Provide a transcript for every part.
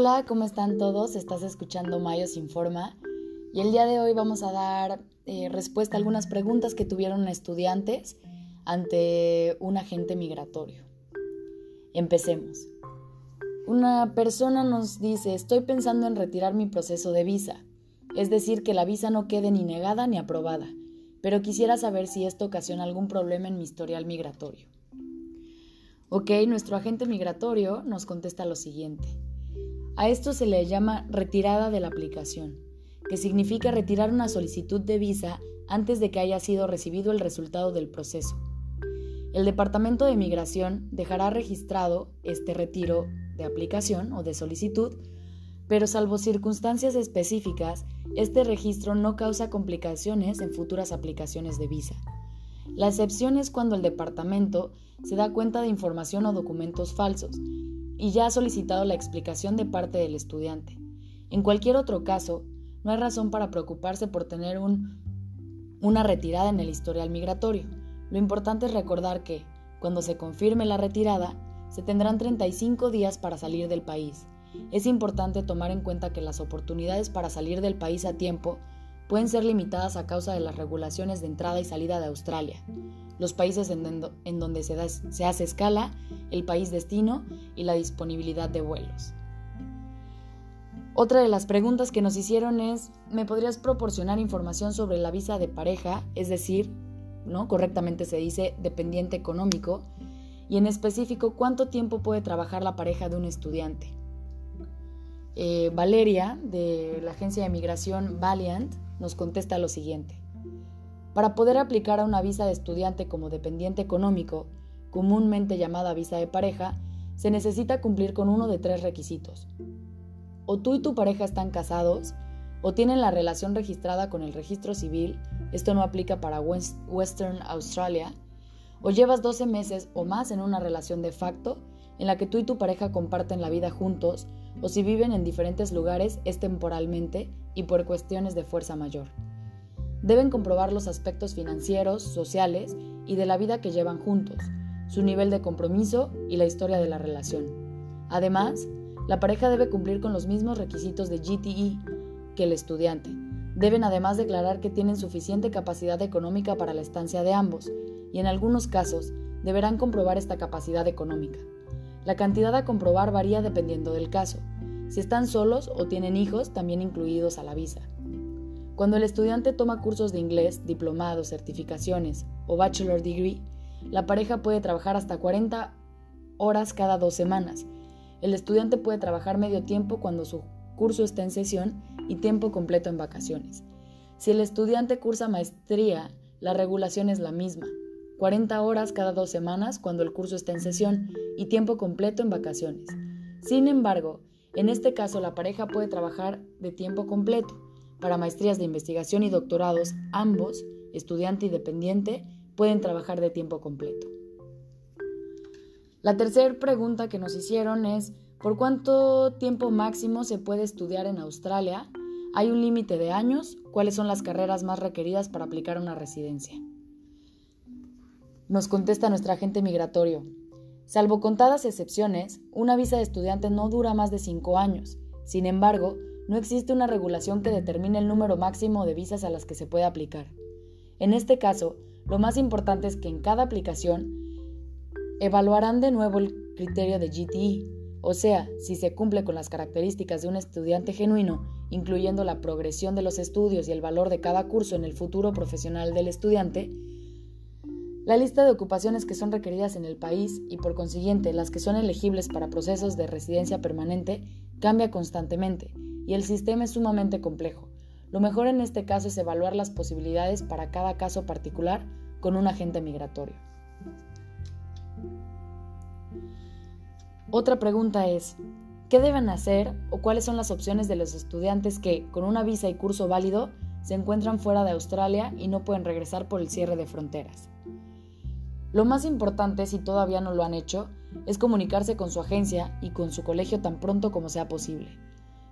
Hola, ¿cómo están todos? Estás escuchando Mayos Informa y el día de hoy vamos a dar eh, respuesta a algunas preguntas que tuvieron estudiantes ante un agente migratorio. Empecemos. Una persona nos dice, estoy pensando en retirar mi proceso de visa, es decir, que la visa no quede ni negada ni aprobada, pero quisiera saber si esto ocasiona algún problema en mi historial migratorio. Ok, nuestro agente migratorio nos contesta lo siguiente. A esto se le llama retirada de la aplicación, que significa retirar una solicitud de visa antes de que haya sido recibido el resultado del proceso. El Departamento de Migración dejará registrado este retiro de aplicación o de solicitud, pero salvo circunstancias específicas, este registro no causa complicaciones en futuras aplicaciones de visa. La excepción es cuando el departamento se da cuenta de información o documentos falsos y ya ha solicitado la explicación de parte del estudiante. En cualquier otro caso, no hay razón para preocuparse por tener una retirada en el historial migratorio. Lo importante es recordar que, cuando se confirme la retirada, se tendrán 35 días para salir del país. Es importante tomar en cuenta que las oportunidades para salir del país a tiempo pueden ser limitadas a causa de las regulaciones de entrada y salida de Australia los países en, donde se, hace escala, el país destino y la disponibilidad de vuelos. Otra de las preguntas que nos hicieron es, ¿me podrías proporcionar información sobre la visa de pareja? Es decir, ¿no? Correctamente se dice dependiente económico. Y en específico, ¿cuánto tiempo puede trabajar la pareja de un estudiante? Eh, Valeria, de la agencia de migración Valiant, nos contesta lo siguiente. Para poder aplicar a una visa de estudiante como dependiente económico, comúnmente llamada visa de pareja, se necesita cumplir con uno de tres requisitos. O tú y tu pareja están casados, o tienen la relación registrada con el registro civil, esto no aplica para Western Australia, o llevas 12 meses o más en una relación de facto en la que tú y tu pareja comparten la vida juntos, o si viven en diferentes lugares es temporalmente y por cuestiones de fuerza mayor. Deben comprobar los aspectos financieros, sociales y de la vida que llevan juntos, su nivel de compromiso y la historia de la relación. Además, la pareja debe cumplir con los mismos requisitos de GTE que el estudiante. Deben además declarar que tienen suficiente capacidad económica para la estancia de ambos y en algunos casos deberán comprobar esta capacidad económica. La cantidad a comprobar varía dependiendo del caso, si están solos o tienen hijos también incluidos a la visa. Cuando el estudiante toma cursos de inglés, diplomados, certificaciones o bachelor degree, la pareja puede trabajar hasta 40 horas cada dos semanas. El estudiante puede trabajar medio tiempo cuando su curso está en sesión y tiempo completo en vacaciones. Si el estudiante cursa maestría, la regulación es la misma. 40 horas cada dos semanas cuando el curso está en sesión y tiempo completo en vacaciones. Sin embargo, en este caso la pareja puede trabajar de tiempo completo para maestrías de investigación y doctorados, ambos, estudiante y dependiente, pueden trabajar de tiempo completo. La tercera pregunta que nos hicieron es, ¿por cuánto tiempo máximo se puede estudiar en Australia? ¿Hay un límite de años? ¿Cuáles son las carreras más requeridas para aplicar una residencia? Nos contesta nuestro agente migratorio. Salvo contadas excepciones, una visa de estudiante no dura más de cinco años. Sin embargo, no existe una regulación que determine el número máximo de visas a las que se puede aplicar. En este caso, lo más importante es que en cada aplicación evaluarán de nuevo el criterio de GTE, o sea, si se cumple con las características de un estudiante genuino, incluyendo la progresión de los estudios y el valor de cada curso en el futuro profesional del estudiante, la lista de ocupaciones que son requeridas en el país y por consiguiente las que son elegibles para procesos de residencia permanente cambia constantemente y el sistema es sumamente complejo. Lo mejor en este caso es evaluar las posibilidades para cada caso particular con un agente migratorio. Otra pregunta es, ¿qué deben hacer o cuáles son las opciones de los estudiantes que, con una visa y curso válido, se encuentran fuera de Australia y no pueden regresar por el cierre de fronteras? Lo más importante, si todavía no lo han hecho, es comunicarse con su agencia y con su colegio tan pronto como sea posible.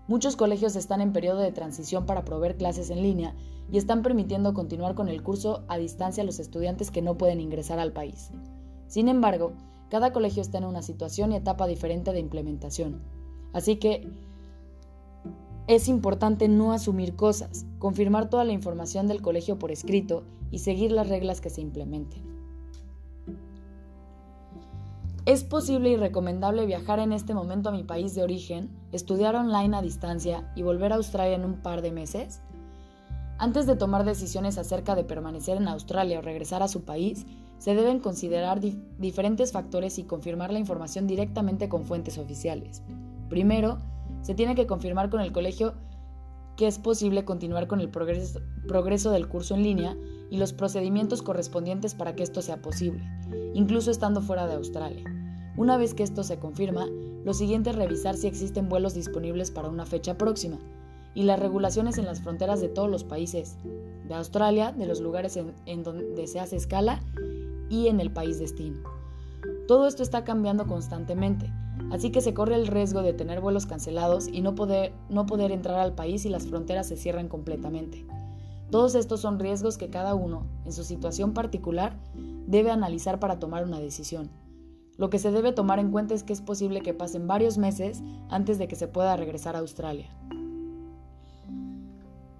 Muchos colegios están en periodo de transición para proveer clases en línea y están permitiendo continuar con el curso a distancia a los estudiantes que no pueden ingresar al país. Sin embargo, cada colegio está en una situación y etapa diferente de implementación. Así que, es importante no asumir cosas, confirmar toda la información del colegio por escrito y seguir las reglas que se implementen. Es posible y recomendable viajar en este momento a mi país de origen, estudiar online a distancia y volver a Australia en un par de meses. Antes de tomar decisiones acerca de permanecer en Australia o regresar a su país, se deben considerar diferentes factores y confirmar la información directamente con fuentes oficiales. Primero, se tiene que confirmar con el colegio que es posible continuar con el progreso, progreso del curso en línea y los procedimientos correspondientes para que esto sea posible, incluso estando fuera de Australia. Una vez que esto se confirma, lo siguiente es revisar si existen vuelos disponibles para una fecha próxima y las regulaciones en las fronteras de todos los países, de Australia, de los lugares en, donde se hace escala y en el país destino. Todo esto está cambiando constantemente, así que se corre el riesgo de tener vuelos cancelados y no poder, no poder entrar al país y las fronteras se cierran completamente. Todos estos son riesgos que cada uno, en su situación particular, debe analizar para tomar una decisión. Lo que se debe tomar en cuenta es que es posible que pasen varios meses antes de que se pueda regresar a Australia.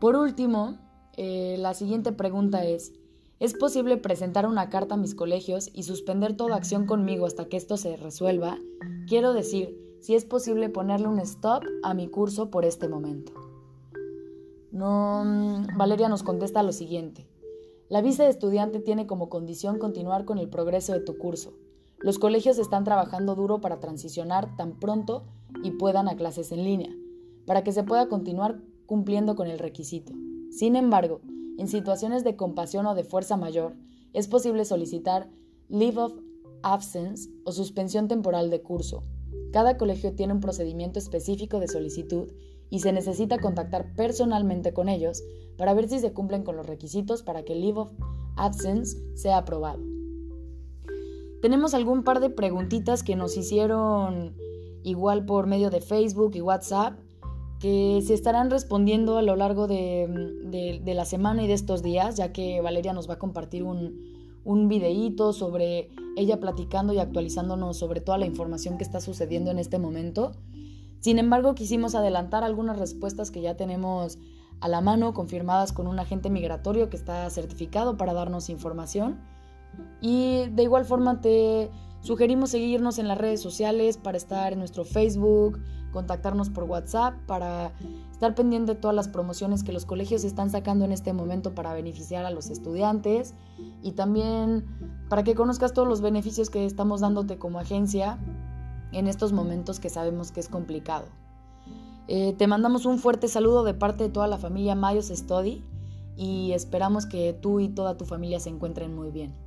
Por último, eh, la siguiente pregunta es, ¿Es posible presentar una carta a mis colegios y suspender toda acción conmigo hasta que esto se resuelva? Quiero decir, si es posible ponerle un stop a mi curso por este momento. No, mm, Valeria nos contesta lo siguiente. La visa de estudiante tiene como condición continuar con el progreso de tu curso. Los colegios están trabajando duro para transicionar tan pronto y puedan a clases en línea, para que se pueda continuar cumpliendo con el requisito. Sin embargo, en situaciones de compasión o de fuerza mayor, es posible solicitar leave of absence o suspensión temporal de curso. Cada colegio tiene un procedimiento específico de solicitud y se necesita contactar personalmente con ellos para ver si se cumplen con los requisitos para que el leave of absence sea aprobado. Tenemos algún par de preguntitas que nos hicieron igual por medio de Facebook y WhatsApp que se estarán respondiendo a lo largo de, la semana y de estos días, ya que Valeria nos va a compartir un, un videíto sobre ella platicando y actualizándonos sobre toda la información que está sucediendo en este momento. Sin embargo, quisimos adelantar algunas respuestas que ya tenemos a la mano, confirmadas con un agente migratorio que está certificado para darnos información. Y de igual forma te sugerimos seguirnos en las redes sociales para estar en nuestro Facebook, contactarnos por WhatsApp para estar pendiente de todas las promociones que los colegios están sacando en este momento para beneficiar a los estudiantes y también para que conozcas todos los beneficios que estamos dándote como agencia en estos momentos que sabemos que es complicado. Eh, te mandamos un fuerte saludo de parte de toda la familia Mayos Study y esperamos que tú y toda tu familia se encuentren muy bien.